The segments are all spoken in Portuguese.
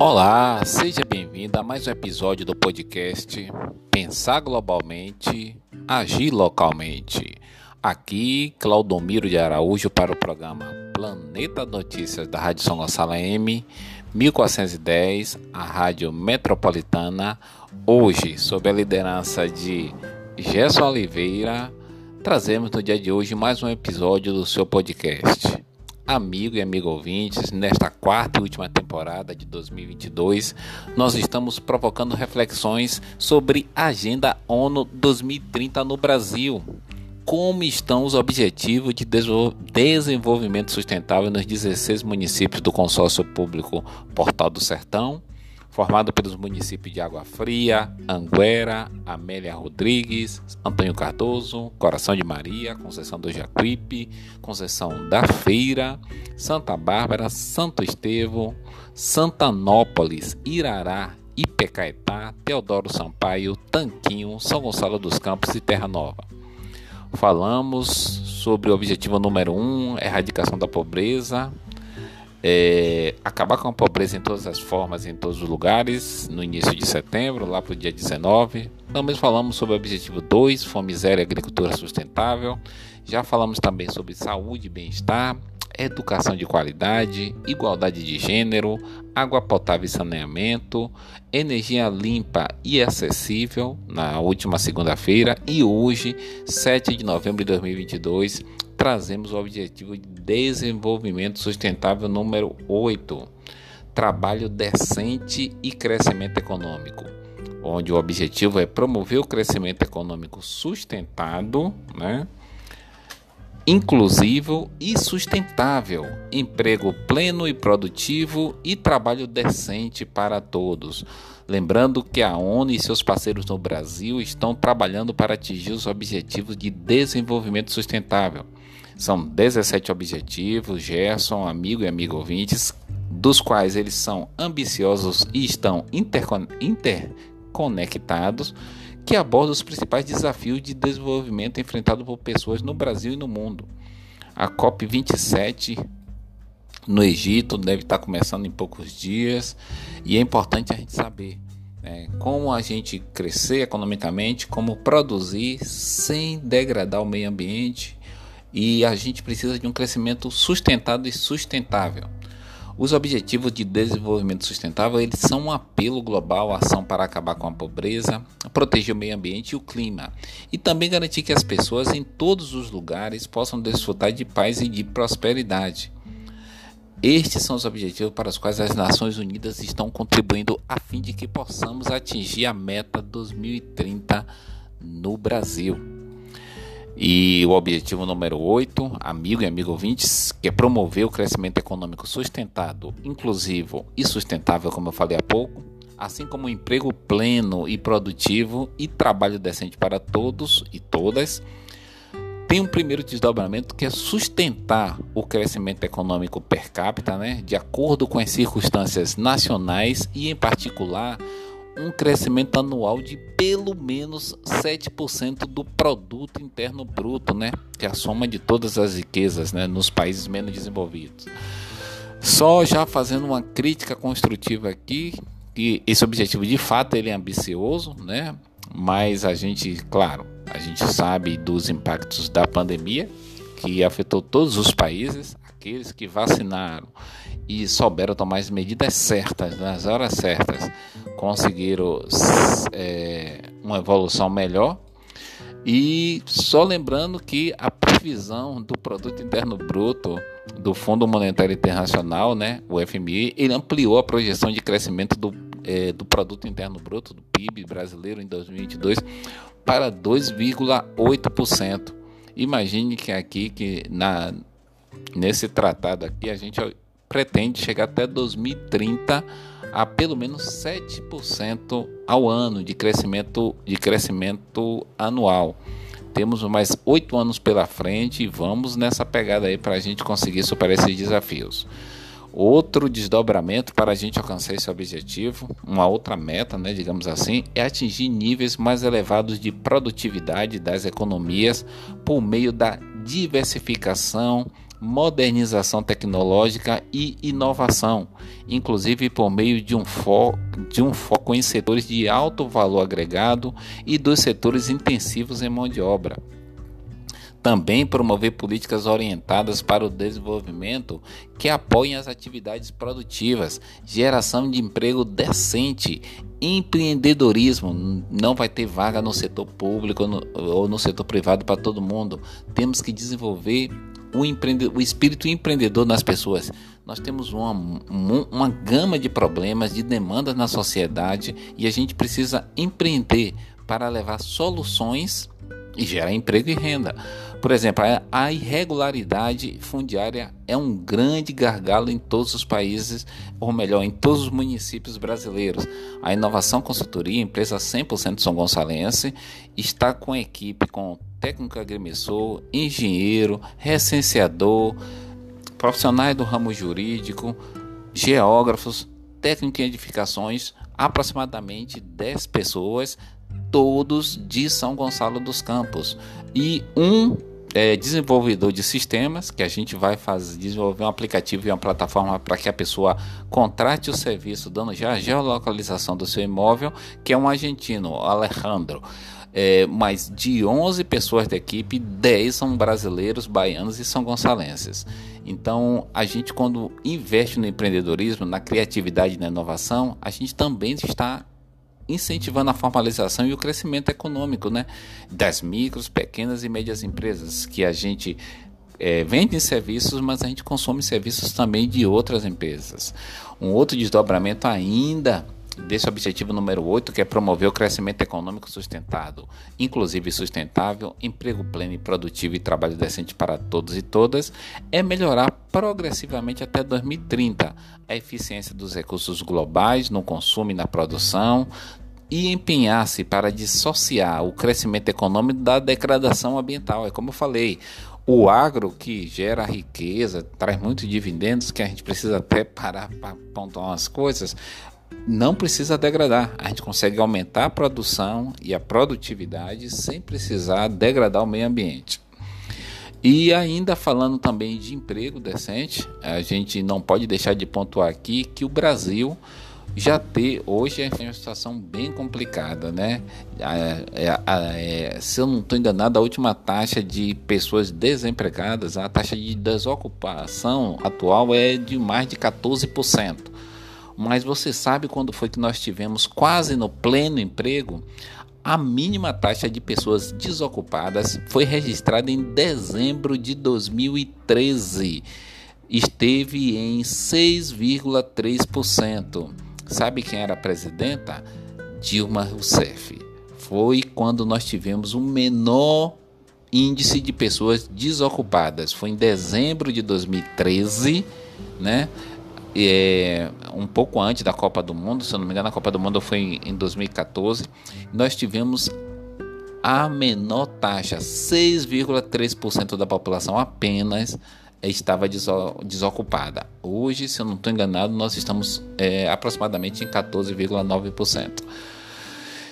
Olá, seja bem-vindo a mais um episódio do podcast Pensar Globalmente, Agir Localmente. Aqui, Claudomiro de Araújo para o programa Planeta Notícias da Rádio São Gonçalo M, 1410, a Rádio Metropolitana. Hoje, sob a liderança de Gerson Oliveira, trazemos no dia de hoje mais um episódio do seu podcast. Amigo e amigo ouvintes, nesta quarta e última temporada de 2022, nós estamos provocando reflexões sobre a Agenda ONU 2030 no Brasil. Como estão os objetivos de desenvolvimento sustentável nos 16 municípios do consórcio público Portal do Sertão? Formado pelos municípios de Água Fria, Anguera, Amélia Rodrigues, Antônio Cardoso, Coração de Maria, Conceição do Jacuípe, Conceição da Feira, Santa Bárbara, Santo Estevão, Santanópolis, Irará, Ipecaetá, Teodoro Sampaio, Tanquinho, São Gonçalo dos Campos e Terra Nova. Falamos sobre o objetivo número 1, um, erradicação da pobreza, é, acabar com a pobreza em todas as formas, em todos os lugares, no início de setembro, lá para o dia 19. Também falamos sobre o objetivo 2, fome zero e agricultura sustentável. Já falamos também sobre saúde e bem-estar, educação de qualidade, igualdade de gênero, água potável e saneamento, energia limpa e acessível na última segunda-feira e hoje, 7 de novembro de 2022, trazemos o objetivo de desenvolvimento sustentável número 8, trabalho decente e crescimento econômico, onde o objetivo é promover o crescimento econômico sustentado, né? inclusivo e sustentável, emprego pleno e produtivo e trabalho decente para todos. Lembrando que a ONU e seus parceiros no Brasil estão trabalhando para atingir os objetivos de desenvolvimento sustentável são 17 objetivos, Gerson, amigo e amigo ouvintes, dos quais eles são ambiciosos e estão interconectados, que abordam os principais desafios de desenvolvimento enfrentados por pessoas no Brasil e no mundo. A COP27 no Egito deve estar começando em poucos dias e é importante a gente saber né, como a gente crescer economicamente, como produzir sem degradar o meio ambiente e a gente precisa de um crescimento sustentado e sustentável. Os objetivos de desenvolvimento sustentável eles são um apelo global à ação para acabar com a pobreza, proteger o meio ambiente e o clima, e também garantir que as pessoas em todos os lugares possam desfrutar de paz e de prosperidade. Estes são os objetivos para os quais as Nações Unidas estão contribuindo a fim de que possamos atingir a meta 2030 no Brasil. E o objetivo número 8, amigo e amigo ouvintes, que é promover o crescimento econômico sustentado, inclusivo e sustentável, como eu falei há pouco, assim como emprego pleno e produtivo e trabalho decente para todos e todas. Tem um primeiro desdobramento que é sustentar o crescimento econômico per capita, né, de acordo com as circunstâncias nacionais e, em particular, um crescimento anual de pelo menos 7% do produto interno bruto, né? Que é a soma de todas as riquezas, né, nos países menos desenvolvidos. Só já fazendo uma crítica construtiva aqui, que esse objetivo de fato ele é ambicioso, né? Mas a gente, claro, a gente sabe dos impactos da pandemia que afetou todos os países, aqueles que vacinaram e souberam tomar as medidas certas, nas horas certas, conseguiram é, uma evolução melhor. E só lembrando que a previsão do produto interno bruto do Fundo Monetário Internacional, né, o FMI, ele ampliou a projeção de crescimento do, é, do produto interno bruto do PIB brasileiro em 2022 para 2,8%. Imagine que aqui que na nesse tratado aqui a gente pretende chegar até 2030 a pelo menos 7% ao ano de crescimento, de crescimento anual. Temos mais oito anos pela frente e vamos nessa pegada aí para a gente conseguir superar esses desafios. Outro desdobramento para a gente alcançar esse objetivo, uma outra meta, né, digamos assim, é atingir níveis mais elevados de produtividade das economias por meio da diversificação modernização tecnológica e inovação, inclusive por meio de um, fo de um foco em setores de alto valor agregado e dos setores intensivos em mão de obra. Também promover políticas orientadas para o desenvolvimento que apoiem as atividades produtivas, geração de emprego decente, empreendedorismo. Não vai ter vaga no setor público ou no setor privado para todo mundo. Temos que desenvolver o, o espírito empreendedor nas pessoas. Nós temos uma, uma gama de problemas, de demandas na sociedade e a gente precisa empreender para levar soluções e gerar emprego e renda. Por exemplo, a irregularidade fundiária é um grande gargalo em todos os países, ou melhor, em todos os municípios brasileiros. A Inovação Consultoria, empresa 100% São Gonçalense, está com equipe com técnico agrimensor, engenheiro, recenseador, profissionais do ramo jurídico, geógrafos, técnico em edificações, aproximadamente 10 pessoas todos de São Gonçalo dos Campos. E um é, desenvolvedor de sistemas, que a gente vai fazer, desenvolver um aplicativo e uma plataforma para que a pessoa contrate o serviço, dando já a geolocalização do seu imóvel, que é um argentino, Alejandro. É, mas de 11 pessoas da equipe, 10 são brasileiros, baianos e são gonçalenses. Então, a gente, quando investe no empreendedorismo, na criatividade na inovação, a gente também está incentivando a formalização e o crescimento econômico né, das micros, pequenas e médias empresas, que a gente é, vende serviços, mas a gente consome serviços também de outras empresas. Um outro desdobramento ainda desse objetivo número 8, que é promover o crescimento econômico sustentado, inclusive sustentável, emprego pleno e produtivo e trabalho decente para todos e todas, é melhorar progressivamente até 2030 a eficiência dos recursos globais no consumo e na produção, e empenhar-se para dissociar o crescimento econômico da degradação ambiental. É como eu falei, o agro que gera riqueza, traz muitos dividendos, que a gente precisa até parar para pontuar umas coisas, não precisa degradar. A gente consegue aumentar a produção e a produtividade sem precisar degradar o meio ambiente. E ainda falando também de emprego decente, a gente não pode deixar de pontuar aqui que o Brasil já ter hoje é uma situação bem complicada, né? É, é, se eu não estou enganado, a última taxa de pessoas desempregadas, a taxa de desocupação atual é de mais de 14%. Mas você sabe quando foi que nós tivemos quase no pleno emprego? A mínima taxa de pessoas desocupadas foi registrada em dezembro de 2013. Esteve em 6,3%. Sabe quem era a presidenta? Dilma Rousseff. Foi quando nós tivemos o menor índice de pessoas desocupadas. Foi em dezembro de 2013, né? É, um pouco antes da Copa do Mundo, se eu não me engano, a Copa do Mundo foi em 2014, nós tivemos a menor taxa, 6,3% da população apenas estava desocupada. Hoje, se eu não estou enganado, nós estamos é, aproximadamente em 14,9%.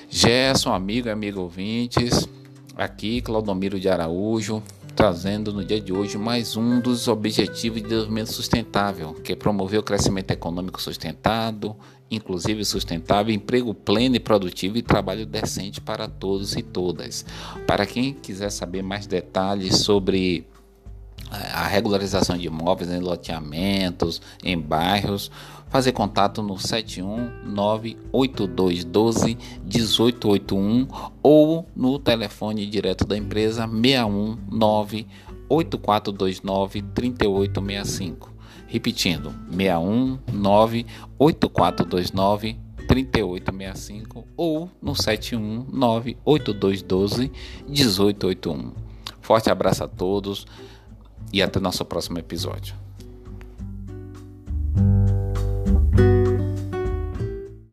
Gerson, amigo e amigo ouvintes, aqui Claudomiro de Araújo, trazendo no dia de hoje mais um dos objetivos de desenvolvimento sustentável, que é promover o crescimento econômico sustentado, inclusive sustentável, emprego pleno e produtivo e trabalho decente para todos e todas. Para quem quiser saber mais detalhes sobre a regularização de imóveis em loteamentos, em bairros, fazer contato no 7198212 1881 ou no telefone direto da empresa 619 8429 3865. Repetindo, 619 8429 3865 ou no 719 8212 1881. Forte abraço a todos e até nosso próximo episódio.